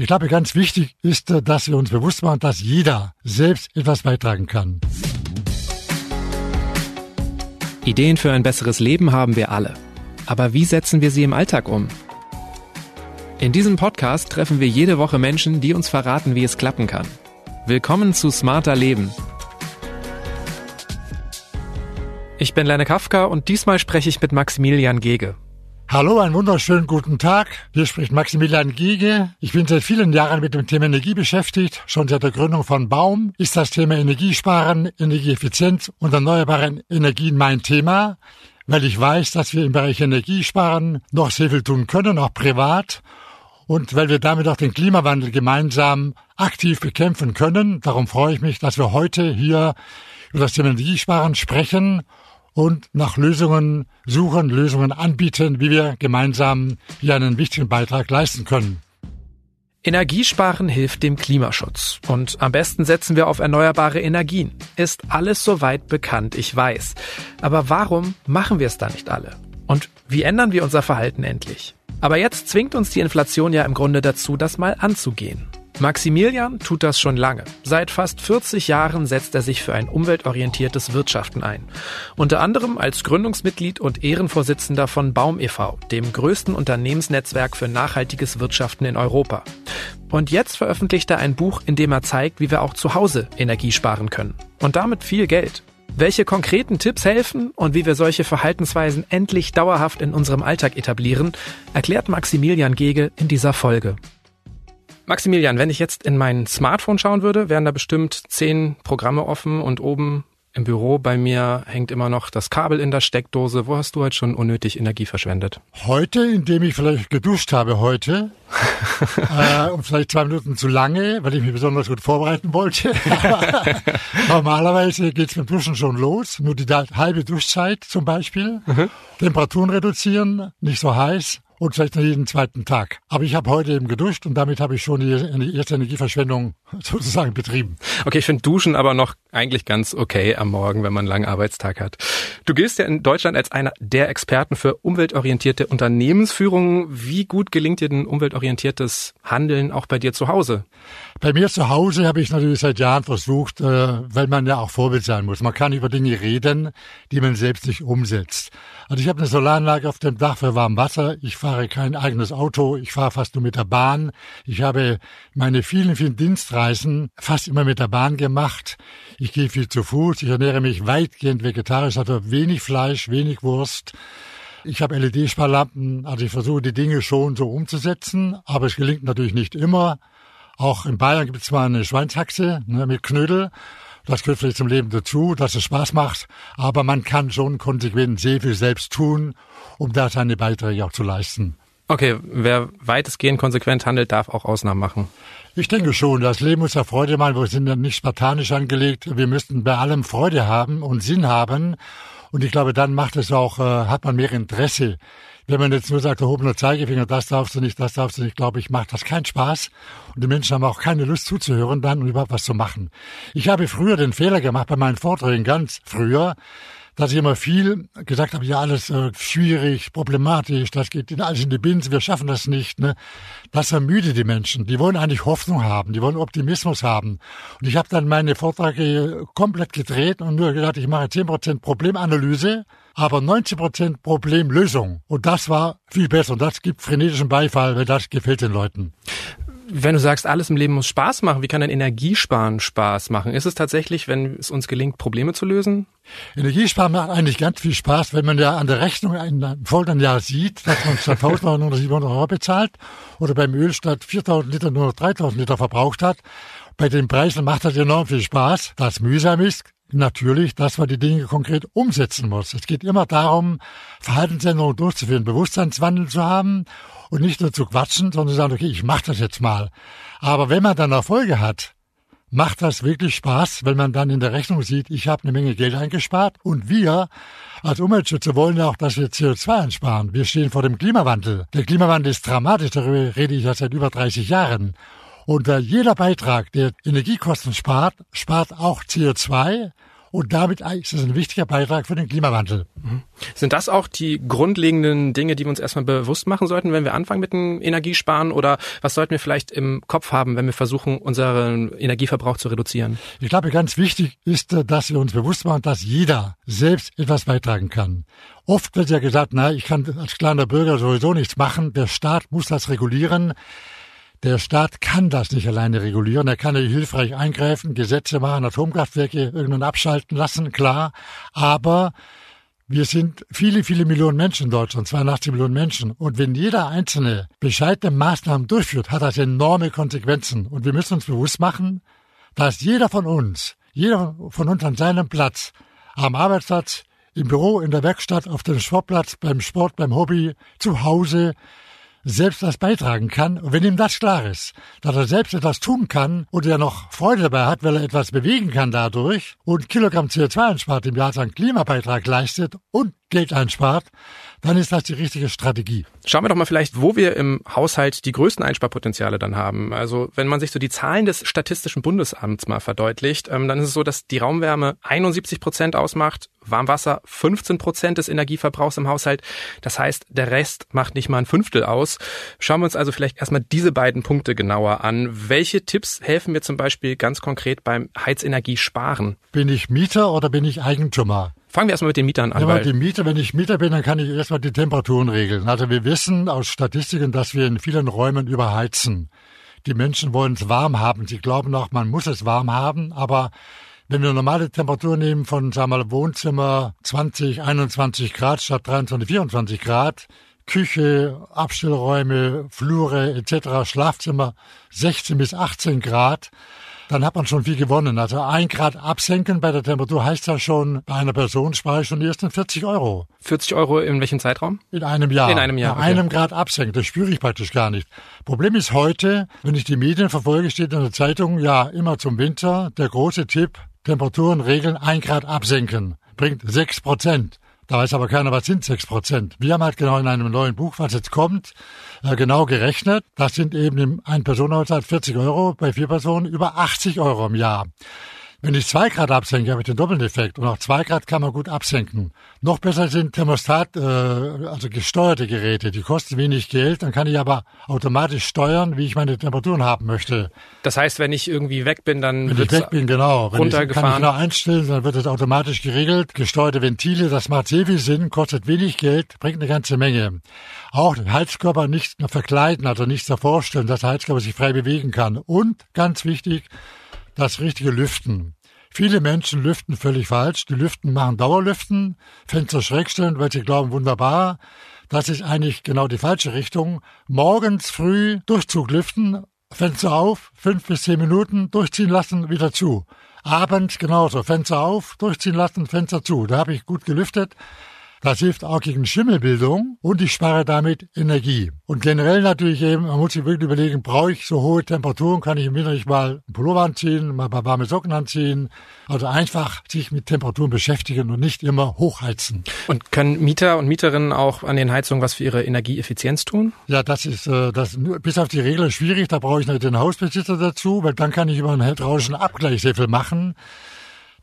Ich glaube, ganz wichtig ist, dass wir uns bewusst machen, dass jeder selbst etwas beitragen kann. Ideen für ein besseres Leben haben wir alle. Aber wie setzen wir sie im Alltag um? In diesem Podcast treffen wir jede Woche Menschen, die uns verraten, wie es klappen kann. Willkommen zu Smarter Leben. Ich bin Lene Kafka und diesmal spreche ich mit Maximilian Gege. Hallo, einen wunderschönen guten Tag. Hier spricht Maximilian Giege. Ich bin seit vielen Jahren mit dem Thema Energie beschäftigt. Schon seit der Gründung von Baum ist das Thema Energiesparen, Energieeffizienz und erneuerbare Energien mein Thema, weil ich weiß, dass wir im Bereich Energiesparen noch sehr viel tun können, auch privat. Und weil wir damit auch den Klimawandel gemeinsam aktiv bekämpfen können. Darum freue ich mich, dass wir heute hier über das Thema Energiesparen sprechen und nach Lösungen suchen, Lösungen anbieten, wie wir gemeinsam hier einen wichtigen Beitrag leisten können. Energiesparen hilft dem Klimaschutz. Und am besten setzen wir auf erneuerbare Energien. Ist alles soweit bekannt, ich weiß. Aber warum machen wir es da nicht alle? Und wie ändern wir unser Verhalten endlich? Aber jetzt zwingt uns die Inflation ja im Grunde dazu, das mal anzugehen. Maximilian tut das schon lange. Seit fast 40 Jahren setzt er sich für ein umweltorientiertes Wirtschaften ein. Unter anderem als Gründungsmitglied und Ehrenvorsitzender von Baum e.V., dem größten Unternehmensnetzwerk für nachhaltiges Wirtschaften in Europa. Und jetzt veröffentlicht er ein Buch, in dem er zeigt, wie wir auch zu Hause Energie sparen können. Und damit viel Geld. Welche konkreten Tipps helfen und wie wir solche Verhaltensweisen endlich dauerhaft in unserem Alltag etablieren, erklärt Maximilian Gege in dieser Folge. Maximilian, wenn ich jetzt in mein Smartphone schauen würde, wären da bestimmt zehn Programme offen und oben im Büro bei mir hängt immer noch das Kabel in der Steckdose. Wo hast du heute schon unnötig Energie verschwendet? Heute, indem ich vielleicht geduscht habe heute. äh, und vielleicht zwei Minuten zu lange, weil ich mich besonders gut vorbereiten wollte. normalerweise geht's mit Duschen schon los. Nur die halbe Duschzeit zum Beispiel. Mhm. Temperaturen reduzieren, nicht so heiß und vielleicht noch jeden zweiten Tag. Aber ich habe heute eben geduscht und damit habe ich schon die erste Energieverschwendung sozusagen betrieben. Okay, ich finde Duschen aber noch eigentlich ganz okay am Morgen, wenn man einen langen Arbeitstag hat. Du giltst ja in Deutschland als einer der Experten für umweltorientierte Unternehmensführung. Wie gut gelingt dir denn umweltorientiertes Handeln auch bei dir zu Hause? Bei mir zu Hause habe ich natürlich seit Jahren versucht, äh, weil man ja auch Vorbild sein muss. Man kann über Dinge reden, die man selbst nicht umsetzt. Also ich habe eine Solaranlage auf dem Dach für warm Wasser. Ich fahre kein eigenes Auto. Ich fahre fast nur mit der Bahn. Ich habe meine vielen, vielen Dienstreisen fast immer mit der Bahn gemacht. Ich gehe viel zu Fuß. Ich ernähre mich weitgehend vegetarisch, also wenig Fleisch, wenig Wurst. Ich habe LED-Sparlampen, also ich versuche die Dinge schon so umzusetzen, aber es gelingt natürlich nicht immer. Auch in Bayern gibt es zwar eine Schweinshaxe ne, mit Knödel. Das gehört vielleicht zum Leben dazu, dass es Spaß macht. Aber man kann schon konsequent sehr viel selbst tun, um da seine Beiträge auch zu leisten. Okay, wer weitestgehend konsequent handelt, darf auch Ausnahmen machen. Ich denke schon, das Leben muss ja Freude machen. Wir sind ja nicht spartanisch angelegt. Wir müssten bei allem Freude haben und Sinn haben. Und ich glaube, dann macht es auch, äh, hat man mehr Interesse wenn man jetzt nur sagt, erhobener Zeigefinger, das darfst du nicht, das darfst du nicht, glaube ich, macht das keinen Spaß. Und die Menschen haben auch keine Lust zuzuhören dann und überhaupt was zu machen. Ich habe früher den Fehler gemacht bei meinen Vorträgen, ganz früher, dass ich immer viel gesagt habe, ja, alles äh, schwierig, problematisch, das geht in alles in die Binse, wir schaffen das nicht. Ne? Das ermüdet die Menschen. Die wollen eigentlich Hoffnung haben, die wollen Optimismus haben. Und ich habe dann meine Vorträge komplett gedreht und nur gedacht, ich mache 10% Problemanalyse aber 90 Prozent Problemlösung. Und das war viel besser. Und das gibt frenetischen Beifall, weil das gefällt den Leuten. Wenn du sagst, alles im Leben muss Spaß machen, wie kann ein Energiesparen Spaß machen? Ist es tatsächlich, wenn es uns gelingt, Probleme zu lösen? Energiesparen macht eigentlich ganz viel Spaß, wenn man ja an der Rechnung im folgenden Jahr sieht, dass man statt 1000 Euro nur 700 Euro bezahlt oder beim Öl statt 4000 Liter nur noch 3000 Liter verbraucht hat. Bei den Preisen macht das enorm viel Spaß. Das mühsam ist, natürlich, dass man die Dinge konkret umsetzen muss. Es geht immer darum, Verhaltensänderungen durchzuführen, Bewusstseinswandel zu haben und nicht nur zu quatschen, sondern zu sagen, okay, ich mache das jetzt mal. Aber wenn man dann Erfolge hat, macht das wirklich Spaß, wenn man dann in der Rechnung sieht, ich habe eine Menge Geld eingespart und wir als Umweltschützer wollen ja auch, dass wir CO2 einsparen. Wir stehen vor dem Klimawandel. Der Klimawandel ist dramatisch, darüber rede ich ja seit über 30 Jahren. Und äh, jeder Beitrag, der Energiekosten spart, spart auch CO2 Und damit ist es ein wichtiger Beitrag für den Klimawandel. Mhm. Sind das auch die grundlegenden Dinge, die wir uns erstmal bewusst machen sollten, wenn wir anfangen mit dem Energiesparen? Oder was sollten wir vielleicht im Kopf haben, wenn wir versuchen, unseren Energieverbrauch zu reduzieren? Ich glaube, ganz wichtig ist, dass wir uns bewusst machen, dass jeder selbst etwas beitragen kann. Oft wird ja gesagt, na, ich kann als kleiner Bürger sowieso nichts machen. Der Staat muss das regulieren. Der Staat kann das nicht alleine regulieren. Er kann nicht hilfreich eingreifen, Gesetze machen, Atomkraftwerke irgendwann abschalten lassen, klar. Aber wir sind viele, viele Millionen Menschen in Deutschland, 82 Millionen Menschen. Und wenn jeder Einzelne bescheidene Maßnahmen durchführt, hat das enorme Konsequenzen. Und wir müssen uns bewusst machen, dass jeder von uns, jeder von uns an seinem Platz, am Arbeitsplatz, im Büro, in der Werkstatt, auf dem Sportplatz, beim Sport, beim Hobby, zu Hause, selbst was beitragen kann. Und wenn ihm das klar ist, dass er selbst etwas tun kann und er noch Freude dabei hat, weil er etwas bewegen kann dadurch und Kilogramm CO2 einspart im Jahr seinen Klimabeitrag leistet und Geld einspart, dann ist das die richtige Strategie. Schauen wir doch mal vielleicht, wo wir im Haushalt die größten Einsparpotenziale dann haben. Also wenn man sich so die Zahlen des Statistischen Bundesamts mal verdeutlicht, ähm, dann ist es so, dass die Raumwärme 71 Prozent ausmacht, Warmwasser 15 Prozent des Energieverbrauchs im Haushalt. Das heißt, der Rest macht nicht mal ein Fünftel aus. Schauen wir uns also vielleicht erstmal diese beiden Punkte genauer an. Welche Tipps helfen mir zum Beispiel ganz konkret beim Heizenergiesparen? Bin ich Mieter oder bin ich Eigentümer? Fangen wir erstmal mit den Mietern an. Ja, weil die Mieter, wenn ich Mieter bin, dann kann ich erstmal die Temperaturen regeln. Also wir wissen aus Statistiken, dass wir in vielen Räumen überheizen. Die Menschen wollen es warm haben. Sie glauben auch, man muss es warm haben. Aber wenn wir normale Temperatur nehmen von, sagen wir mal, Wohnzimmer 20, 21 Grad statt 23, 24 Grad, Küche, Abstellräume, Flure etc., Schlafzimmer 16 bis 18 Grad, dann hat man schon viel gewonnen. Also ein Grad absenken bei der Temperatur heißt ja schon, bei einer Person spare ich schon die ersten 40 Euro. 40 Euro in welchem Zeitraum? In einem Jahr. In einem Jahr. Bei okay. einem Grad absenken, das spüre ich praktisch gar nicht. Problem ist heute, wenn ich die Medien verfolge, steht in der Zeitung, ja, immer zum Winter, der große Tipp, Temperaturen regeln, ein Grad absenken. Bringt sechs Prozent. Da weiß aber keiner, was sind sechs Prozent. Wir haben halt genau in einem neuen Buch, was jetzt kommt, äh, genau gerechnet. Das sind eben im Ein-Personen-Haushalt 40 Euro, bei vier Personen über 80 Euro im Jahr. Wenn ich zwei Grad absenke, habe ich den Doppeleffekt. Und auch zwei Grad kann man gut absenken. Noch besser sind Thermostat, äh, also gesteuerte Geräte. Die kosten wenig Geld. Dann kann ich aber automatisch steuern, wie ich meine Temperaturen haben möchte. Das heißt, wenn ich irgendwie weg bin, dann wenn ich weg bin, genau. Wenn runtergefahren. Ich, kann ich genau einstellen, dann wird es automatisch geregelt. Gesteuerte Ventile, das macht sehr viel Sinn, kostet wenig Geld, bringt eine ganze Menge. Auch den Heizkörper nicht verkleiden, also nicht so vorstellen, dass der Heizkörper sich frei bewegen kann. Und ganz wichtig, das richtige Lüften. Viele Menschen lüften völlig falsch. Die Lüften machen Dauerlüften, Fenster schräg stellen, weil sie glauben, wunderbar. Das ist eigentlich genau die falsche Richtung. Morgens früh Durchzug lüften, Fenster auf, fünf bis zehn Minuten, durchziehen lassen, wieder zu. Abends genauso, Fenster auf, durchziehen lassen, Fenster zu. Da habe ich gut gelüftet. Das hilft auch gegen Schimmelbildung und ich spare damit Energie. Und generell natürlich eben, man muss sich wirklich überlegen, brauche ich so hohe Temperaturen, kann ich im Winter nicht mal einen Pullover anziehen, mal ein paar warme Socken anziehen. Also einfach sich mit Temperaturen beschäftigen und nicht immer hochheizen. Und können Mieter und Mieterinnen auch an den Heizungen was für ihre Energieeffizienz tun? Ja, das ist äh, das bis auf die Regel schwierig. Da brauche ich nicht den Hausbesitzer dazu, weil dann kann ich über einen hydraulischen Abgleich sehr viel machen.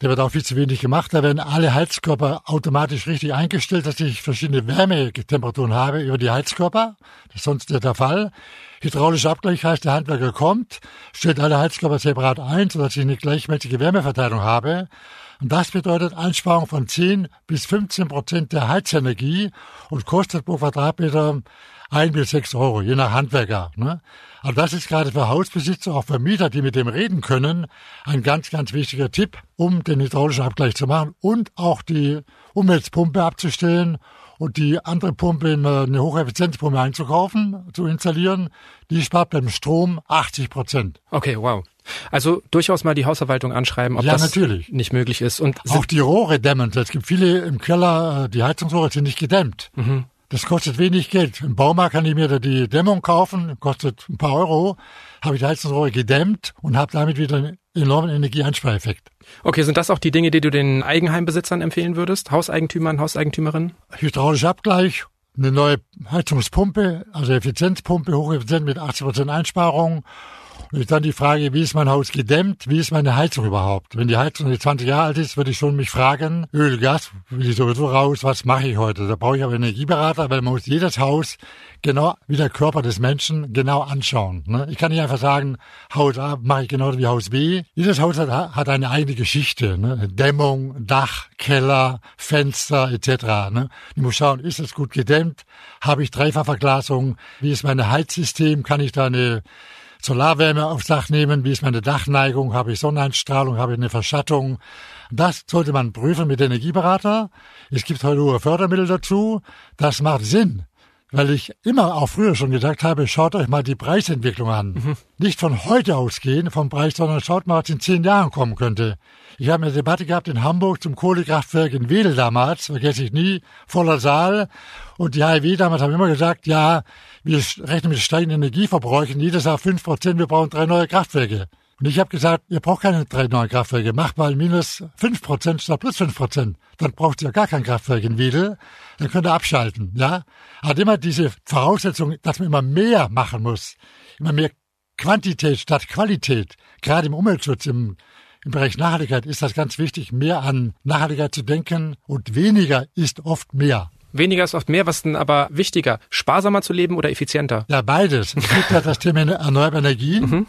Der wird auch viel zu wenig gemacht. Da werden alle Heizkörper automatisch richtig eingestellt, dass ich verschiedene Wärmetemperaturen habe über die Heizkörper. Das ist sonst der Fall. Hydraulischer Abgleich heißt, der Handwerker kommt, stellt alle Heizkörper separat ein, sodass ich eine gleichmäßige Wärmeverteilung habe. Und das bedeutet Einsparung von 10 bis 15 Prozent der Heizenergie und kostet pro Quadratmeter ein bis sechs Euro, je nach Handwerker. Ne? Also das ist gerade für Hausbesitzer, auch für Mieter, die mit dem reden können, ein ganz, ganz wichtiger Tipp, um den hydraulischen Abgleich zu machen und auch die Umweltpumpe abzustellen und die andere Pumpe, eine Hocheffizienzpumpe einzukaufen, zu installieren. Die spart beim Strom 80 Prozent. Okay, wow. Also durchaus mal die Hausverwaltung anschreiben, ob ja, das natürlich. nicht möglich ist. Und auch die Rohre dämmen. Es gibt viele im Keller, äh, die Heizungsrohre sind nicht gedämmt. Mhm. Das kostet wenig Geld. Im Baumarkt kann ich mir da die Dämmung kaufen, kostet ein paar Euro, habe ich die Heizungsrohre gedämmt und habe damit wieder einen enormen Energieeinspareffekt. Okay, sind das auch die Dinge, die du den Eigenheimbesitzern empfehlen würdest? Hauseigentümern, Hauseigentümerinnen? Hydraulischer Abgleich, eine neue Heizungspumpe, also Effizienzpumpe, hocheffizient mit 80% Einsparung Und dann die Frage, wie ist mein Haus gedämmt? Wie ist meine Heizung überhaupt? Wenn die Heizung jetzt 20 Jahre alt ist, würde ich schon mich fragen, Öl, Gas, will ich sowieso raus, was mache ich heute? Da brauche ich aber Energieberater, weil man muss jedes Haus genau wie der Körper des Menschen genau anschauen. Ne? Ich kann nicht einfach sagen, Haus A mache ich genauso wie Haus B. Jedes Haus hat, hat eine eigene Geschichte. Ne? Dämmung, Dach, Keller, Fenster etc. Ne? Ich muss schauen, ist es gut gedämmt? Habe ich Dreifachverglasung? Wie ist mein Heizsystem? Kann ich da eine Solarwärme aufs Dach nehmen? Wie ist meine Dachneigung? Habe ich Sonneneinstrahlung? Habe ich eine Verschattung? Das sollte man prüfen mit Energieberater. Es gibt heute hohe Fördermittel dazu. Das macht Sinn weil ich immer auch früher schon gesagt habe, schaut euch mal die Preisentwicklung an. Mhm. Nicht von heute ausgehen vom Preis, sondern schaut mal, was in zehn Jahren kommen könnte. Ich habe eine Debatte gehabt in Hamburg zum Kohlekraftwerk in Wedel damals, vergesse ich nie, voller Saal. Und die HIW damals haben immer gesagt, ja, wir rechnen mit steigenden Energieverbräuchen, jedes Jahr fünf Prozent, wir brauchen drei neue Kraftwerke. Und ich habe gesagt, ihr braucht keine drei neue Kraftwerke, macht mal minus fünf Prozent statt plus fünf Prozent. Dann braucht ihr ja gar kein Kraftwerk in Wedel, dann könnt ihr abschalten, ja. Hat immer diese Voraussetzung, dass man immer mehr machen muss, immer mehr Quantität statt Qualität. Gerade im Umweltschutz, im, im Bereich Nachhaltigkeit ist das ganz wichtig, mehr an Nachhaltigkeit zu denken und weniger ist oft mehr. Weniger ist oft mehr, was denn aber wichtiger? Sparsamer zu leben oder effizienter? Ja, beides. Es gibt ja das Thema erneuerbare Energie. Mhm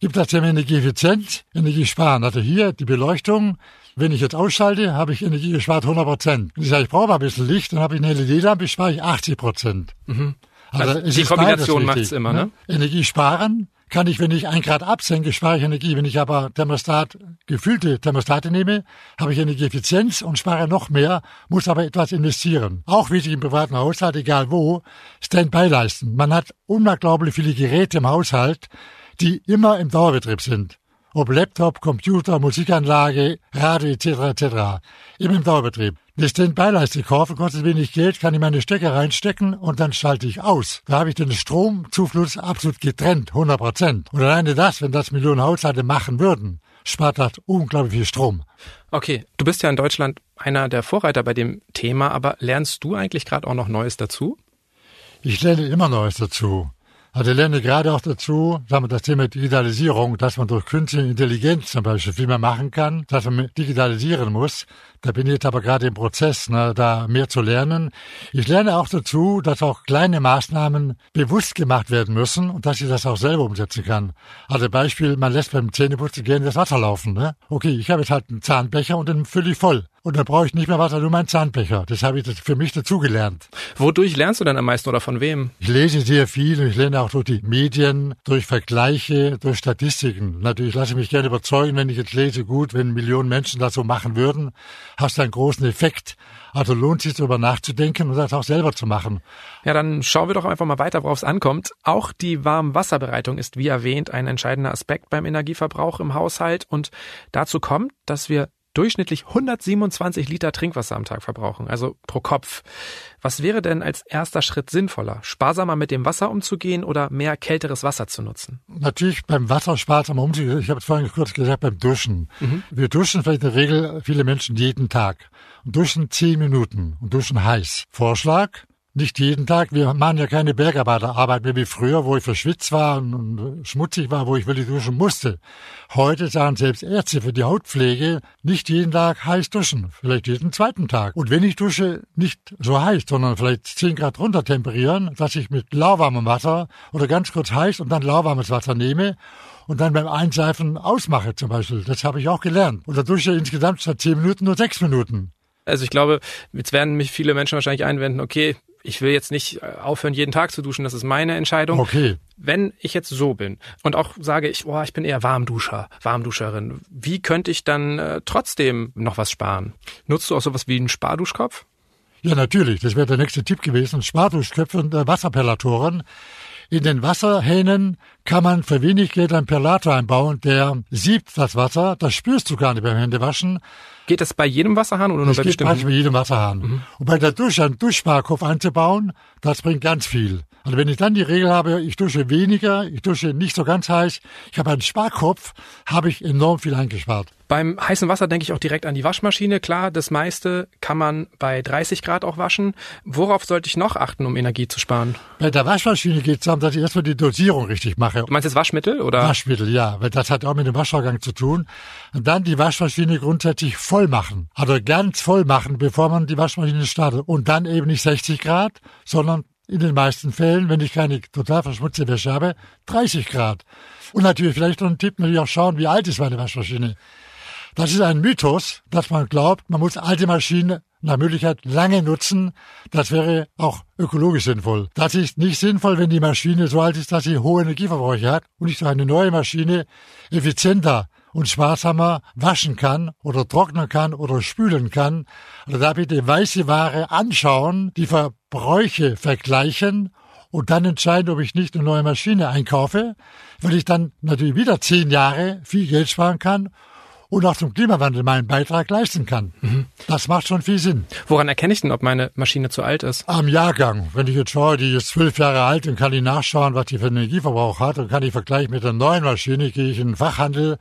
gibt das Thema Energieeffizienz, Energiesparen. Also hier die Beleuchtung. Wenn ich jetzt ausschalte, habe ich Energie gespart 100 Prozent. Wenn ich sage, ich brauche mal ein bisschen Licht, dann habe ich eine LED-Lampe, spare ich 80 Prozent. Mhm. Also, also die Kombination macht es immer, ne? ne? Energie sparen kann ich, wenn ich ein Grad absenke, spare ich Energie. Wenn ich aber Thermostat, gefüllte Thermostate nehme, habe ich Energieeffizienz und spare noch mehr, muss aber etwas investieren. Auch wichtig im privaten Haushalt, egal wo, Standby leisten. Man hat unglaublich viele Geräte im Haushalt, die immer im Dauerbetrieb sind. Ob Laptop, Computer, Musikanlage, Radio etc. etc. Immer im Dauerbetrieb. Ich den Beileiste kaufe, kostet wenig Geld, kann ich meine Stecker reinstecken und dann schalte ich aus. Da habe ich den Stromzufluss absolut getrennt, 100 Prozent. Und alleine das, wenn das Millionen Haushalte machen würden, spart das unglaublich viel Strom. Okay, du bist ja in Deutschland einer der Vorreiter bei dem Thema, aber lernst du eigentlich gerade auch noch Neues dazu? Ich lerne immer Neues dazu. Also ich lerne gerade auch dazu, sagen wir, das Thema Digitalisierung, dass man durch künstliche Intelligenz zum Beispiel viel mehr machen kann, dass man digitalisieren muss. Da bin ich jetzt aber gerade im Prozess, ne, da mehr zu lernen. Ich lerne auch dazu, dass auch kleine Maßnahmen bewusst gemacht werden müssen und dass ich das auch selber umsetzen kann. Also Beispiel, man lässt beim Zähneputzen gerne das Wasser laufen. Ne? Okay, ich habe jetzt halt einen Zahnbecher und den fülle ich voll. Und dann brauche ich nicht mehr Wasser, nur meinen Zahnbecher. Das habe ich für mich dazugelernt. Wodurch lernst du denn am meisten oder von wem? Ich lese sehr viel und ich lerne auch durch die Medien, durch Vergleiche, durch Statistiken. Natürlich lasse ich mich gerne überzeugen, wenn ich jetzt lese, gut, wenn Millionen Menschen das so machen würden, hast du einen großen Effekt. Also lohnt sich darüber nachzudenken und das auch selber zu machen. Ja, dann schauen wir doch einfach mal weiter, worauf es ankommt. Auch die Warmwasserbereitung ist, wie erwähnt, ein entscheidender Aspekt beim Energieverbrauch im Haushalt und dazu kommt, dass wir durchschnittlich 127 Liter Trinkwasser am Tag verbrauchen, also pro Kopf. Was wäre denn als erster Schritt sinnvoller? Sparsamer mit dem Wasser umzugehen oder mehr kälteres Wasser zu nutzen? Natürlich beim Wasser sparsamer umzugehen. Ich habe es vorhin kurz gesagt, beim Duschen. Mhm. Wir duschen vielleicht in der Regel viele Menschen jeden Tag. Und duschen zehn Minuten und duschen heiß. Vorschlag, nicht jeden Tag. Wir machen ja keine Bergarbeiterarbeit mehr wie früher, wo ich verschwitzt war und schmutzig war, wo ich wirklich duschen musste. Heute sagen selbst Ärzte für die Hautpflege nicht jeden Tag heiß duschen, vielleicht jeden zweiten Tag. Und wenn ich dusche, nicht so heiß, sondern vielleicht 10 Grad runter temperieren, dass ich mit lauwarmem Wasser oder ganz kurz heiß und dann lauwarmes Wasser nehme und dann beim Einseifen ausmache zum Beispiel. Das habe ich auch gelernt. Und da dusche ich insgesamt statt 10 Minuten nur 6 Minuten. Also ich glaube, jetzt werden mich viele Menschen wahrscheinlich einwenden, okay, ich will jetzt nicht äh, aufhören, jeden Tag zu duschen, das ist meine Entscheidung. Okay. Wenn ich jetzt so bin und auch sage, ich, oh, ich bin eher Warmduscher, Warmduscherin, wie könnte ich dann äh, trotzdem noch was sparen? Nutzt du auch sowas wie einen Sparduschkopf? Ja, natürlich. Das wäre der nächste Tipp gewesen. Sparduschköpfe und äh, Wasserperlatoren. In den Wasserhähnen kann man für wenig Geld einen Perlator einbauen, der siebt das Wasser. Das spürst du gar nicht beim Händewaschen. Geht das bei jedem Wasserhahn oder nur das bei bestimmten? Geht bei jedem Wasserhahn. Mhm. Und bei der Dusche einen Duschsparkopf einzubauen, das bringt ganz viel. Also wenn ich dann die Regel habe, ich dusche weniger, ich dusche nicht so ganz heiß, ich habe einen Sparkopf, habe ich enorm viel eingespart. Beim heißen Wasser denke ich auch direkt an die Waschmaschine. Klar, das meiste kann man bei 30 Grad auch waschen. Worauf sollte ich noch achten, um Energie zu sparen? Bei der Waschmaschine geht es darum, dass ich erstmal die Dosierung richtig mache. Du meinst jetzt Waschmittel oder? Waschmittel, ja, weil das hat auch mit dem Waschvorgang zu tun. Und dann die Waschmaschine grundsätzlich voll machen. Also ganz voll machen, bevor man die Waschmaschine startet. Und dann eben nicht 60 Grad, sondern in den meisten Fällen, wenn ich keine total verschmutzte Wäsche habe, 30 Grad. Und natürlich vielleicht noch ein Tipp, natürlich auch schauen, wie alt ist meine Waschmaschine. Das ist ein Mythos, dass man glaubt, man muss alte Maschinen nach Möglichkeit lange nutzen. Das wäre auch ökologisch sinnvoll. Das ist nicht sinnvoll, wenn die Maschine so alt ist, dass sie hohe Energieverbräuche hat und ich so eine neue Maschine effizienter und sparsamer waschen kann oder trocknen kann oder spülen kann. Also da bitte weiße Ware anschauen, die Verbräuche vergleichen und dann entscheiden, ob ich nicht eine neue Maschine einkaufe, weil ich dann natürlich wieder zehn Jahre viel Geld sparen kann und auch zum Klimawandel meinen Beitrag leisten kann. Mhm. Das macht schon viel Sinn. Woran erkenne ich denn, ob meine Maschine zu alt ist? Am Jahrgang. Wenn ich jetzt schaue, die ist zwölf Jahre alt, dann kann ich nachschauen, was die für einen Energieverbrauch hat und kann ich vergleichen mit der neuen Maschine. Gehe ich in den Fachhandel,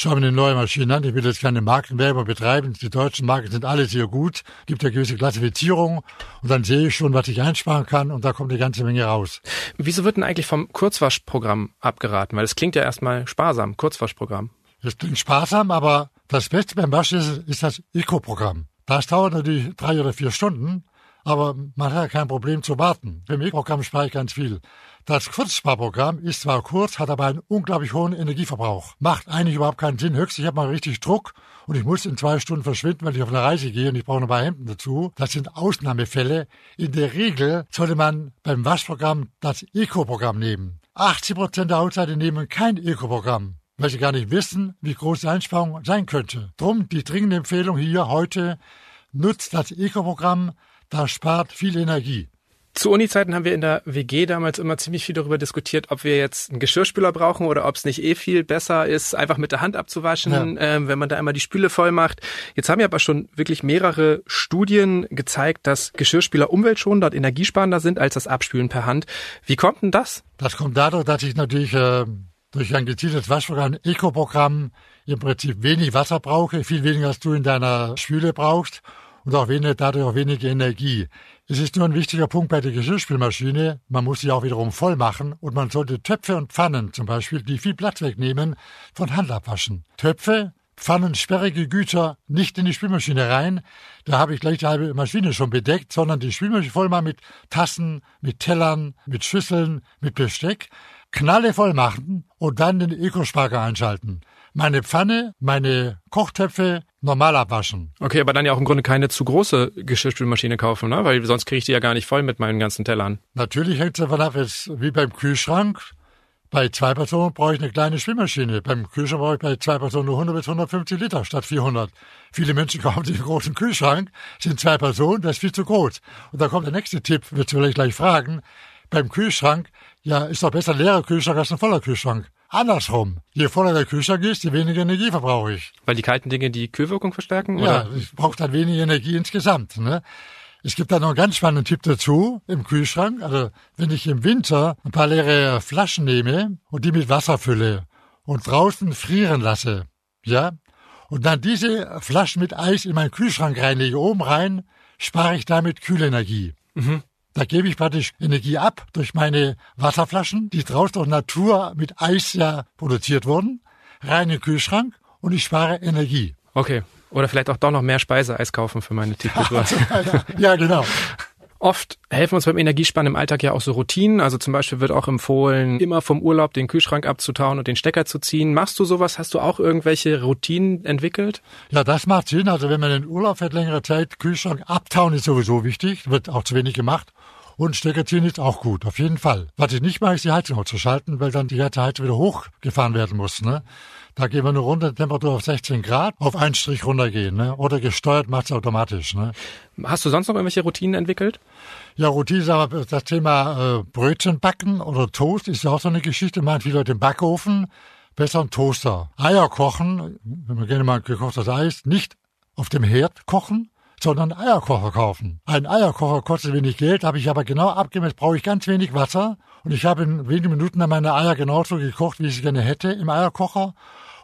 schaue mir eine neue Maschine an. Ich will jetzt keine Markenwerbung betreiben. Die deutschen Marken sind alle sehr gut. Gibt ja gewisse Klassifizierung und dann sehe ich schon, was ich einsparen kann und da kommt eine ganze Menge raus. Wieso wird denn eigentlich vom Kurzwaschprogramm abgeraten? Weil es klingt ja erstmal sparsam, Kurzwaschprogramm. Das klingt sparsam, aber das Beste beim Waschen ist, ist das Eco-Programm. Das dauert natürlich drei oder vier Stunden, aber man hat ja kein Problem zu warten. Beim Eco-Programm spare ich ganz viel. Das Kurzsparprogramm ist zwar kurz, hat aber einen unglaublich hohen Energieverbrauch. Macht eigentlich überhaupt keinen Sinn. Höchstens, ich habe mal richtig Druck und ich muss in zwei Stunden verschwinden, weil ich auf eine Reise gehe und ich brauche noch ein paar Hemden dazu. Das sind Ausnahmefälle. In der Regel sollte man beim Waschprogramm das Eco-Programm nehmen. 80 Prozent der Haushalte nehmen kein Eco-Programm weil sie gar nicht wissen, wie groß die Einsparung sein könnte. Drum die dringende Empfehlung hier heute, nutzt das Eco-Programm, das spart viel Energie. Zu Uni-Zeiten haben wir in der WG damals immer ziemlich viel darüber diskutiert, ob wir jetzt einen Geschirrspüler brauchen oder ob es nicht eh viel besser ist, einfach mit der Hand abzuwaschen, ja. ähm, wenn man da einmal die Spüle voll macht. Jetzt haben ja aber schon wirklich mehrere Studien gezeigt, dass Geschirrspüler umweltschonender und energiesparender sind als das Abspülen per Hand. Wie kommt denn das? Das kommt dadurch, dass ich natürlich äh, durch ein gezieltes Waschprogramm, Eco-Programm im Prinzip wenig Wasser brauche, viel weniger als du in deiner Spüle brauchst und auch weniger, dadurch auch weniger Energie. Es ist nur ein wichtiger Punkt bei der Geschirrspülmaschine. Man muss sie auch wiederum voll machen und man sollte Töpfe und Pfannen zum Beispiel, die viel Platz wegnehmen, von Hand abwaschen. Töpfe, Pfannen, sperrige Güter nicht in die Spülmaschine rein. Da habe ich gleich die halbe Maschine schon bedeckt, sondern die Spülmaschine voll mal mit Tassen, mit Tellern, mit Schüsseln, mit Besteck Knalle voll machen und dann den Ökosparker einschalten. Meine Pfanne, meine Kochtöpfe normal abwaschen. Okay, aber dann ja auch im Grunde keine zu große Geschirrspülmaschine kaufen, ne? Weil sonst kriege ich die ja gar nicht voll mit meinen ganzen Tellern. Natürlich hängt es davon ab, jetzt wie beim Kühlschrank. Bei zwei Personen brauche ich eine kleine Spülmaschine. Beim Kühlschrank brauche ich bei zwei Personen nur 100 bis 150 Liter statt 400. Viele Menschen kaufen sich einen großen Kühlschrank, sind zwei Personen, das ist viel zu groß. Und da kommt der nächste Tipp, wird vielleicht gleich fragen. Beim Kühlschrank ja, ist doch besser ein leerer Kühlschrank als ein voller Kühlschrank. Andersrum. Je voller der Kühlschrank ist, je weniger Energie verbrauche ich. Weil die kalten Dinge die Kühlwirkung verstärken? Oder? Ja, ich brauche dann weniger Energie insgesamt. Ne? Es gibt da noch einen ganz spannenden Tipp dazu im Kühlschrank. Also wenn ich im Winter ein paar leere Flaschen nehme und die mit Wasser fülle und draußen frieren lasse, ja, und dann diese Flaschen mit Eis in meinen Kühlschrank reinlege, oben rein, spare ich damit Kühlenergie. Mhm. Da gebe ich praktisch Energie ab durch meine Wasserflaschen, die draußen durch Natur mit Eis ja produziert wurden, rein in den Kühlschrank und ich spare Energie. Okay. Oder vielleicht auch doch noch mehr Speiseeis kaufen für meine Tiefkühltruhe. ja, genau. Oft helfen uns beim Energiesparen im Alltag ja auch so Routinen. Also zum Beispiel wird auch empfohlen, immer vom Urlaub den Kühlschrank abzutauen und den Stecker zu ziehen. Machst du sowas? Hast du auch irgendwelche Routinen entwickelt? Ja, das macht Sinn. Also wenn man in Urlaub fährt längere Zeit, Kühlschrank abtauen ist sowieso wichtig. Wird auch zu wenig gemacht. Und Stecker ziehen ist auch gut, auf jeden Fall. Was ich nicht mache, ist die Heizung auszuschalten, weil dann die Heizung wieder hochgefahren werden muss. Ne? Da gehen wir nur runter, Temperatur auf 16 Grad, auf einen Strich runtergehen. Ne? Oder gesteuert macht es automatisch. Ne? Hast du sonst noch irgendwelche Routinen entwickelt? Ja, Routine, aber das Thema äh, Brötchen backen oder Toast ist ja auch so eine Geschichte. Man hat viele Leute im Backofen, besser ein Toaster. Eier kochen, wenn man gerne mal gekochtes Eis, nicht auf dem Herd kochen, sondern Eierkocher kaufen. Ein Eierkocher kostet wenig Geld, habe ich aber genau abgemessen, brauche ich ganz wenig Wasser und ich habe in wenigen Minuten dann meine Eier genauso gekocht, wie ich sie gerne hätte im Eierkocher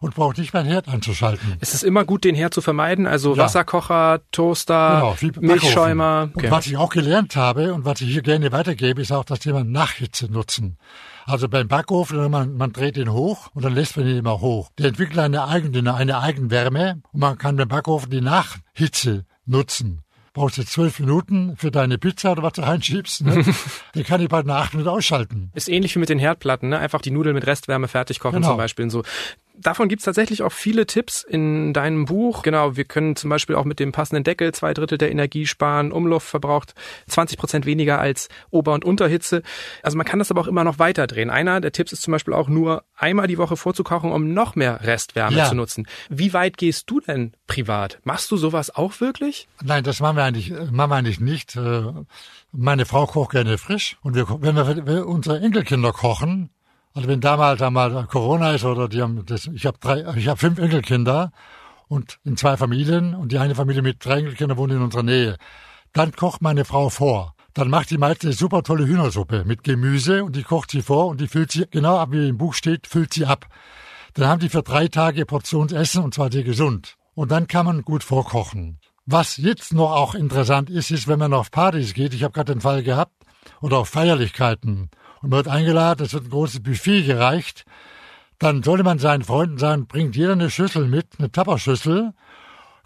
und braucht nicht meinen Herd anzuschalten. Es ist immer gut, den Herd zu vermeiden, also ja. Wasserkocher, Toaster, genau, Milchschäumer. Okay. Und was ich auch gelernt habe und was ich hier gerne weitergebe, ist auch das Thema Nachhitze nutzen. Also beim Backofen, man, man dreht ihn hoch und dann lässt man ihn immer hoch. Der entwickelt eine eigene, eine Eigenwärme und man kann beim Backofen die Nachhitze nutzen brauchst du zwölf Minuten für deine Pizza oder was du reinschiebst. Ne? die kann ich bald nach acht Minuten ausschalten. Ist ähnlich wie mit den Herdplatten, ne? Einfach die Nudeln mit Restwärme fertig kochen genau. zum Beispiel. Und so. Davon gibt's tatsächlich auch viele Tipps in deinem Buch. Genau, wir können zum Beispiel auch mit dem passenden Deckel zwei Drittel der Energie sparen. Umluft verbraucht 20 Prozent weniger als Ober- und Unterhitze. Also man kann das aber auch immer noch weiter drehen. Einer der Tipps ist zum Beispiel auch nur einmal die Woche vorzukochen, um noch mehr Restwärme ja. zu nutzen. Wie weit gehst du denn privat? Machst du sowas auch wirklich? Nein, das machen wir eigentlich, machen wir eigentlich nicht. Äh, meine Frau kocht gerne frisch und wir, wenn wir für unsere Enkelkinder kochen, also wenn damals einmal Corona ist oder die haben das, ich habe drei, ich habe fünf Enkelkinder und in zwei Familien und die eine Familie mit drei Enkelkindern wohnt in unserer Nähe. Dann kocht meine Frau vor. Dann macht die meiste super tolle Hühnersuppe mit Gemüse und die kocht sie vor und die füllt sie, genau ab wie im Buch steht, füllt sie ab. Dann haben die für drei Tage Portionsessen und zwar sehr gesund. Und dann kann man gut vorkochen. Was jetzt noch auch interessant ist, ist, wenn man auf Partys geht, ich habe gerade den Fall gehabt, oder auf Feierlichkeiten, und man wird eingeladen, es wird ein großes Buffet gereicht, dann sollte man seinen Freunden sagen, bringt jeder eine Schüssel mit, eine Tapperschüssel,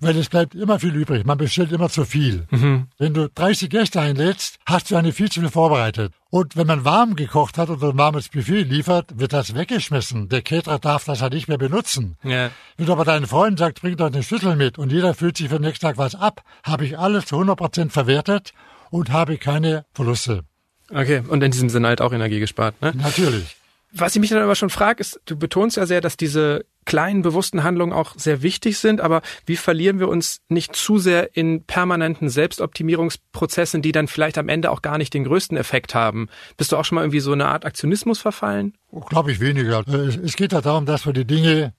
weil es bleibt immer viel übrig. Man bestellt immer zu viel. Mhm. Wenn du 30 Gäste einlädst, hast du eine viel zu viel vorbereitet. Und wenn man warm gekocht hat oder ein warmes Buffet liefert, wird das weggeschmissen. Der Caterer darf das halt nicht mehr benutzen. Ja. Wenn du aber deinen Freunden sagst, bring doch eine Schüssel mit und jeder fühlt sich für den nächsten Tag was ab, habe ich alles zu 100% verwertet und habe keine Verluste. Okay, und in diesem Sinne halt auch Energie gespart, ne? Natürlich. Was ich mich dann aber schon frage, ist, du betonst ja sehr, dass diese kleinen bewussten Handlungen auch sehr wichtig sind, aber wie verlieren wir uns nicht zu sehr in permanenten Selbstoptimierungsprozessen, die dann vielleicht am Ende auch gar nicht den größten Effekt haben? Bist du auch schon mal irgendwie so eine Art Aktionismus verfallen? Glaube ich weniger. Es geht ja darum, dass wir die Dinge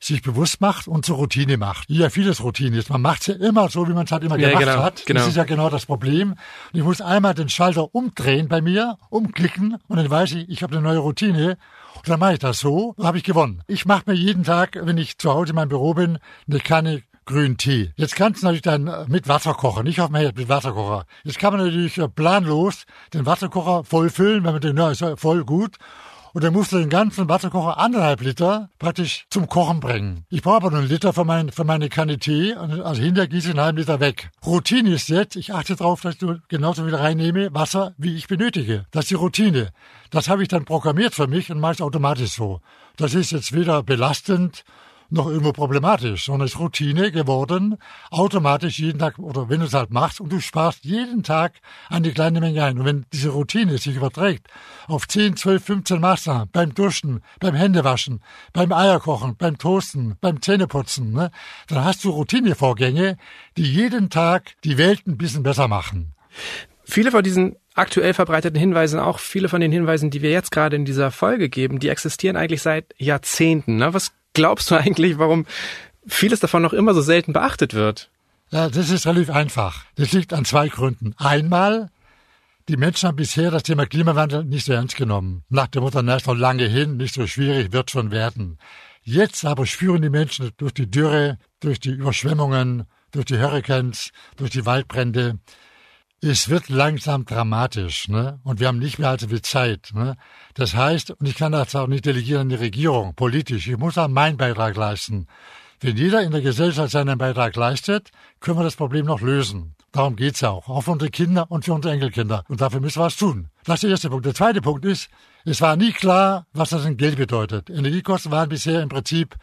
sich bewusst macht und zur Routine macht. Ja, vieles Routine ist. Man macht es ja immer so, wie man es halt immer ja, gemacht genau, hat. Genau. Das ist ja genau das Problem. Und ich muss einmal den Schalter umdrehen bei mir, umklicken und dann weiß ich, ich habe eine neue Routine. Und dann mache ich das so, dann habe ich gewonnen. Ich mache mir jeden Tag, wenn ich zu Hause in meinem Büro bin, eine Kanne grünen Tee. Jetzt kannst du natürlich dann äh, mit Wasser kochen, nicht auf dem Herd, mit Wasserkocher. Jetzt kann man natürlich äh, planlos den Wasserkocher voll füllen, wenn man den, ja, ist voll gut und dann musst du den ganzen Wasserkocher anderthalb Liter praktisch zum Kochen bringen. Ich brauche aber nur einen Liter für, mein, für meine Kanne Tee, also hinterher gieße ich einen halben Liter weg. Routine ist jetzt, ich achte darauf, dass ich genauso viel reinnehme Wasser, wie ich benötige. Das ist die Routine. Das habe ich dann programmiert für mich und mache es automatisch so. Das ist jetzt weder belastend noch irgendwo problematisch, sondern ist Routine geworden, automatisch jeden Tag, oder wenn du es halt machst und du sparst jeden Tag eine kleine Menge ein. Und wenn diese Routine sich überträgt auf 10, 12, 15 Maßnahmen, beim Duschen, beim Händewaschen, beim Eierkochen, beim Toasten, beim Zähneputzen, ne, dann hast du Routinevorgänge, die jeden Tag die Welt ein bisschen besser machen. Viele von diesen aktuell verbreiteten Hinweisen, auch viele von den Hinweisen, die wir jetzt gerade in dieser Folge geben, die existieren eigentlich seit Jahrzehnten. Ne? Was glaubst du eigentlich, warum vieles davon noch immer so selten beachtet wird? Ja, das ist relativ einfach. Das liegt an zwei Gründen. Einmal, die Menschen haben bisher das Thema Klimawandel nicht so ernst genommen. Nach dem Motto, na, ist noch lange hin, nicht so schwierig, wird schon werden. Jetzt aber spüren die Menschen durch die Dürre, durch die Überschwemmungen, durch die Hurricanes, durch die Waldbrände, es wird langsam dramatisch, ne? Und wir haben nicht mehr allzu viel Zeit, ne? Das heißt, und ich kann das auch nicht delegieren an die Regierung, politisch. Ich muss auch meinen Beitrag leisten. Wenn jeder in der Gesellschaft seinen Beitrag leistet, können wir das Problem noch lösen. Darum geht's auch. Auch für unsere Kinder und für unsere Enkelkinder. Und dafür müssen wir was tun. Das ist der erste Punkt. Der zweite Punkt ist, es war nie klar, was das in Geld bedeutet. Energiekosten waren bisher im Prinzip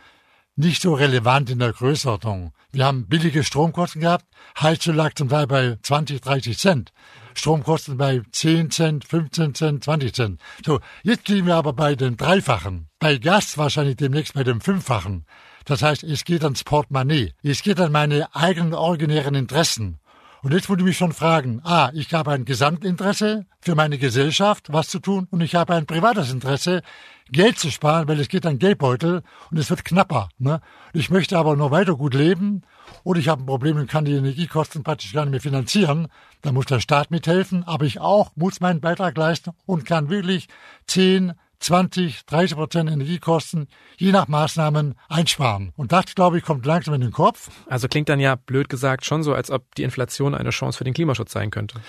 nicht so relevant in der Größenordnung. Wir haben billige Stromkosten gehabt. Heizöl lag zum Teil bei 20, 30 Cent. Stromkosten bei 10 Cent, 15 Cent, 20 Cent. So, jetzt liegen wir aber bei den Dreifachen. Bei Gas wahrscheinlich demnächst bei dem Fünffachen. Das heißt, es geht ans Portemonnaie. Es geht an meine eigenen originären Interessen. Und jetzt würde ich mich schon fragen, ah, ich habe ein Gesamtinteresse für meine Gesellschaft, was zu tun, und ich habe ein privates Interesse, Geld zu sparen, weil es geht an Geldbeutel und es wird knapper. Ne? Ich möchte aber noch weiter gut leben oder ich habe ein Problem und kann die Energiekosten praktisch gar nicht mehr finanzieren. Da muss der Staat mithelfen, aber ich auch muss meinen Beitrag leisten und kann wirklich 10, 20, 30 Prozent Energiekosten je nach Maßnahmen einsparen. Und das, glaube ich, kommt langsam in den Kopf. Also klingt dann ja blöd gesagt schon so, als ob die Inflation eine Chance für den Klimaschutz sein könnte.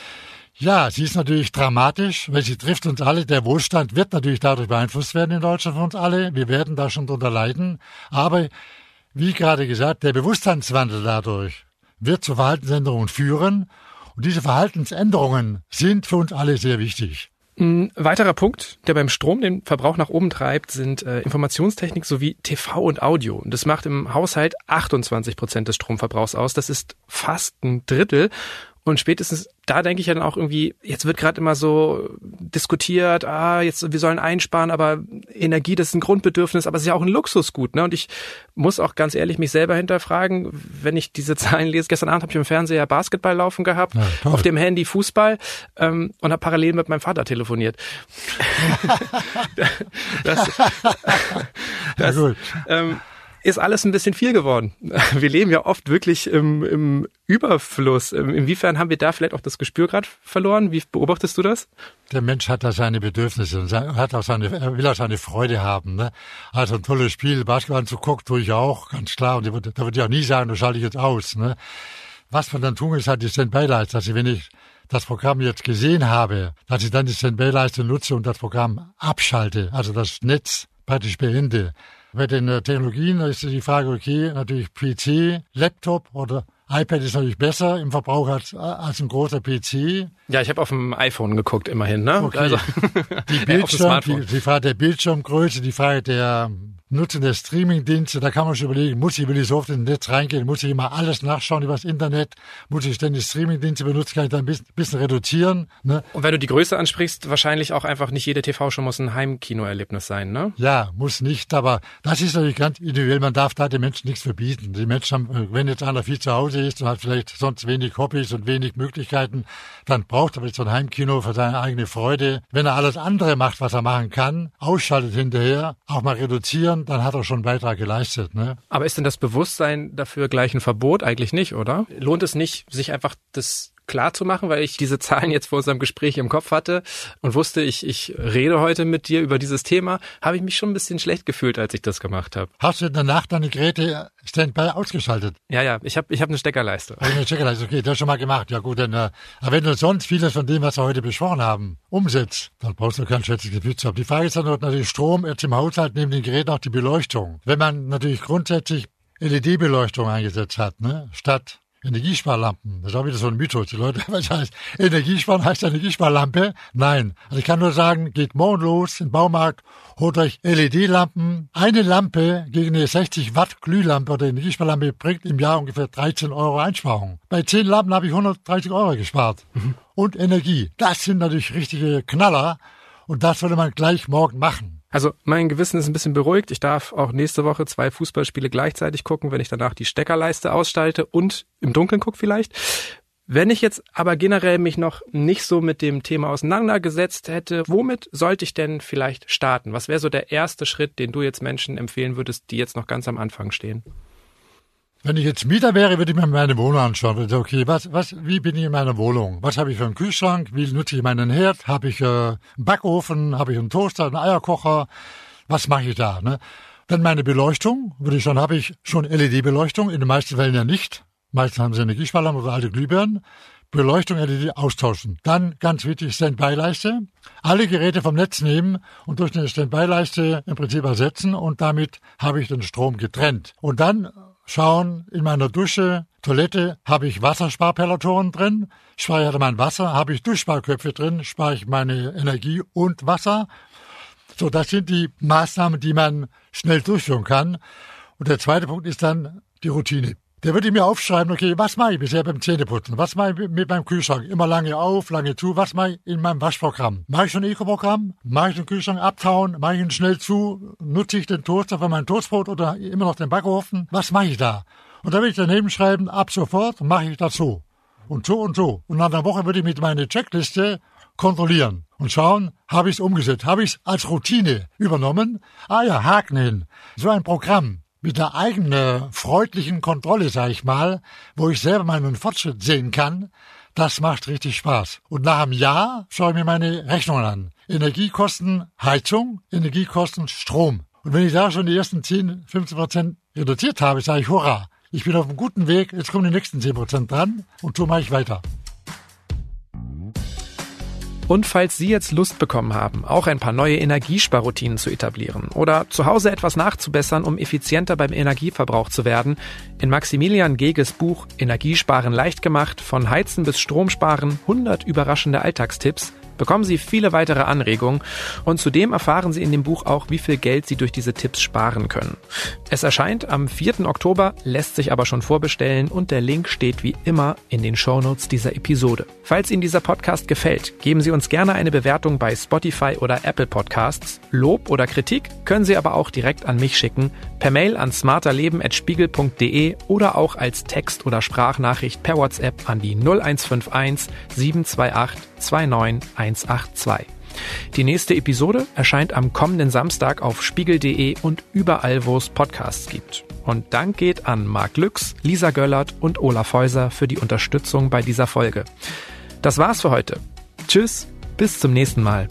Ja, sie ist natürlich dramatisch, weil sie trifft uns alle. Der Wohlstand wird natürlich dadurch beeinflusst werden in Deutschland für uns alle. Wir werden da schon drunter leiden. Aber wie gerade gesagt, der Bewusstseinswandel dadurch wird zu Verhaltensänderungen führen. Und diese Verhaltensänderungen sind für uns alle sehr wichtig. Ein weiterer Punkt, der beim Strom den Verbrauch nach oben treibt, sind äh, Informationstechnik sowie TV und Audio. Das macht im Haushalt 28 Prozent des Stromverbrauchs aus. Das ist fast ein Drittel. Und spätestens da denke ich ja dann auch irgendwie, jetzt wird gerade immer so diskutiert, ah, jetzt wir sollen einsparen, aber Energie, das ist ein Grundbedürfnis, aber es ist ja auch ein Luxusgut, ne? Und ich muss auch ganz ehrlich mich selber hinterfragen, wenn ich diese Zahlen lese. Gestern Abend habe ich im Fernseher Basketball laufen gehabt, ja, auf dem Handy Fußball ähm, und habe parallel mit meinem Vater telefoniert. das, das, ja, ähm, ist alles ein bisschen viel geworden. Wir leben ja oft wirklich im, im Überfluss. Inwiefern haben wir da vielleicht auch das Gespür gerade verloren? Wie beobachtest du das? Der Mensch hat da seine Bedürfnisse und hat auch seine, er will auch seine Freude haben. Ne? Also ein tolles Spiel, Basketball zu gucken, tue ich auch, ganz klar. Und da würde ich auch nie sagen, das schalte ich jetzt aus. Ne? Was man dann tun ist halt die Standby-Leiste, dass ich, wenn ich das Programm jetzt gesehen habe, dass ich dann die Standby-Leiste nutze und das Programm abschalte, also das Netz praktisch beende. Bei den äh, Technologien ist die Frage, okay, natürlich PC, Laptop oder iPad ist natürlich besser im Verbrauch als, als ein großer PC. Ja, ich habe auf dem iPhone geguckt immerhin, ne? Okay. Also, die Bildschirm, die, die Frage der Bildschirmgröße, die Frage der Nutzen der Streamingdienste, da kann man schon überlegen, muss ich, will ich so oft ins Netz reingehen, muss ich immer alles nachschauen über das Internet, muss ich ständig Streamingdienste benutzen, kann ich da ein bisschen, bisschen reduzieren. Ne? Und wenn du die Größe ansprichst, wahrscheinlich auch einfach nicht jede TV-Show muss ein Heimkinoerlebnis sein, ne? Ja, muss nicht, aber das ist natürlich ganz individuell, man darf da den Menschen nichts verbieten. Die Menschen haben, wenn jetzt einer viel zu Hause ist und hat vielleicht sonst wenig Hobbys und wenig Möglichkeiten, dann braucht er so ein Heimkino für seine eigene Freude. Wenn er alles andere macht, was er machen kann, ausschaltet hinterher, auch mal reduzieren, Kindern, dann hat er schon einen Beitrag geleistet. Ne? Aber ist denn das Bewusstsein dafür gleich ein Verbot? Eigentlich nicht, oder? Lohnt es nicht, sich einfach das klar zu machen, weil ich diese Zahlen jetzt vor unserem Gespräch im Kopf hatte und wusste, ich, ich rede heute mit dir über dieses Thema, habe ich mich schon ein bisschen schlecht gefühlt, als ich das gemacht habe. Hast du danach deine Geräte Standby ausgeschaltet? Ja, ja, ich habe ich hab eine Steckerleiste. Eine Steckerleiste, okay, das schon mal gemacht. Ja gut, dann, äh, aber wenn du sonst vieles von dem, was wir heute besprochen haben, umsetzt, dann brauchst du kein schlechtes Gefühl zu haben. Die Frage ist dann natürlich Strom, jetzt im Haushalt neben den Geräten auch die Beleuchtung. Wenn man natürlich grundsätzlich LED-Beleuchtung eingesetzt hat, ne, statt Energiesparlampen. Das ist auch wieder so ein Mythos. Die Leute, was heißt, Energiesparen heißt Energiesparlampe? Nein. Also ich kann nur sagen, geht morgen los im Baumarkt, holt euch LED-Lampen. Eine Lampe gegen eine 60 Watt Glühlampe oder Energiesparlampe bringt im Jahr ungefähr 13 Euro Einsparung. Bei 10 Lampen habe ich 130 Euro gespart. Mhm. Und Energie. Das sind natürlich richtige Knaller. Und das sollte man gleich morgen machen. Also mein Gewissen ist ein bisschen beruhigt. Ich darf auch nächste Woche zwei Fußballspiele gleichzeitig gucken, wenn ich danach die Steckerleiste ausschalte und im Dunkeln gucke vielleicht. Wenn ich jetzt aber generell mich noch nicht so mit dem Thema auseinandergesetzt hätte, womit sollte ich denn vielleicht starten? Was wäre so der erste Schritt, den du jetzt Menschen empfehlen würdest, die jetzt noch ganz am Anfang stehen? Wenn ich jetzt Mieter wäre, würde ich mir meine Wohnung anschauen. Würde okay, was, was, wie bin ich in meiner Wohnung? Was habe ich für einen Kühlschrank? Wie nutze ich meinen Herd? Habe ich äh, einen Backofen? Habe ich einen Toaster, einen Eierkocher? Was mache ich da? Ne? Dann meine Beleuchtung, würde ich schon, habe ich schon LED-Beleuchtung, in den meisten Fällen ja nicht. Meistens haben sie Energiesparlampen oder alte Glühbirnen. Beleuchtung LED austauschen. Dann ganz wichtig Standby-Leiste. Alle Geräte vom Netz nehmen und durch eine Standby-Leiste im Prinzip ersetzen und damit habe ich den Strom getrennt. Und dann schauen, in meiner Dusche, Toilette habe ich Wassersparpellatoren drin, speichere mein Wasser, habe ich Duschsparköpfe drin, ich meine Energie und Wasser. So, das sind die Maßnahmen, die man schnell durchführen kann. Und der zweite Punkt ist dann die Routine. Der würde mir aufschreiben, okay, was mache ich bisher beim Zähneputzen? Was mache ich mit meinem Kühlschrank? Immer lange auf, lange zu. Was mache ich in meinem Waschprogramm? Mache ich schon ein Eco-Programm? Mache ich den Kühlschrank abtauen? Mache ich ihn schnell zu? Nutze ich den Toaster für mein Toastbrot oder immer noch den Backofen? Was mache ich da? Und da will ich daneben schreiben, ab sofort mache ich das so. und so und so. Und nach einer Woche würde ich mit meiner Checkliste kontrollieren und schauen, habe ich es umgesetzt, habe ich es als Routine übernommen. Ah ja, Haken hin. So ein Programm mit einer eigenen freundlichen Kontrolle, sage ich mal, wo ich selber meinen Fortschritt sehen kann, das macht richtig Spaß. Und nach einem Jahr schaue ich mir meine Rechnungen an. Energiekosten Heizung, Energiekosten Strom. Und wenn ich da schon die ersten 10, 15 Prozent reduziert habe, sage ich, hurra, ich bin auf einem guten Weg, jetzt kommen die nächsten 10 Prozent dran und so mache ich weiter. Und falls Sie jetzt Lust bekommen haben, auch ein paar neue Energiesparroutinen zu etablieren oder zu Hause etwas nachzubessern, um effizienter beim Energieverbrauch zu werden, in Maximilian Geges Buch Energiesparen leicht gemacht, von Heizen bis Stromsparen, 100 überraschende Alltagstipps, bekommen Sie viele weitere Anregungen und zudem erfahren Sie in dem Buch auch, wie viel Geld Sie durch diese Tipps sparen können. Es erscheint am 4. Oktober, lässt sich aber schon vorbestellen und der Link steht wie immer in den Shownotes dieser Episode. Falls Ihnen dieser Podcast gefällt, geben Sie uns gerne eine Bewertung bei Spotify oder Apple Podcasts. Lob oder Kritik können Sie aber auch direkt an mich schicken, per Mail an smarterleben.spiegel.de oder auch als Text- oder Sprachnachricht per WhatsApp an die 0151 728 29182. Die nächste Episode erscheint am kommenden Samstag auf spiegel.de und überall, wo es Podcasts gibt. Und Dank geht an Marc Lüx, Lisa Göllert und Olaf Häuser für die Unterstützung bei dieser Folge. Das war's für heute. Tschüss, bis zum nächsten Mal.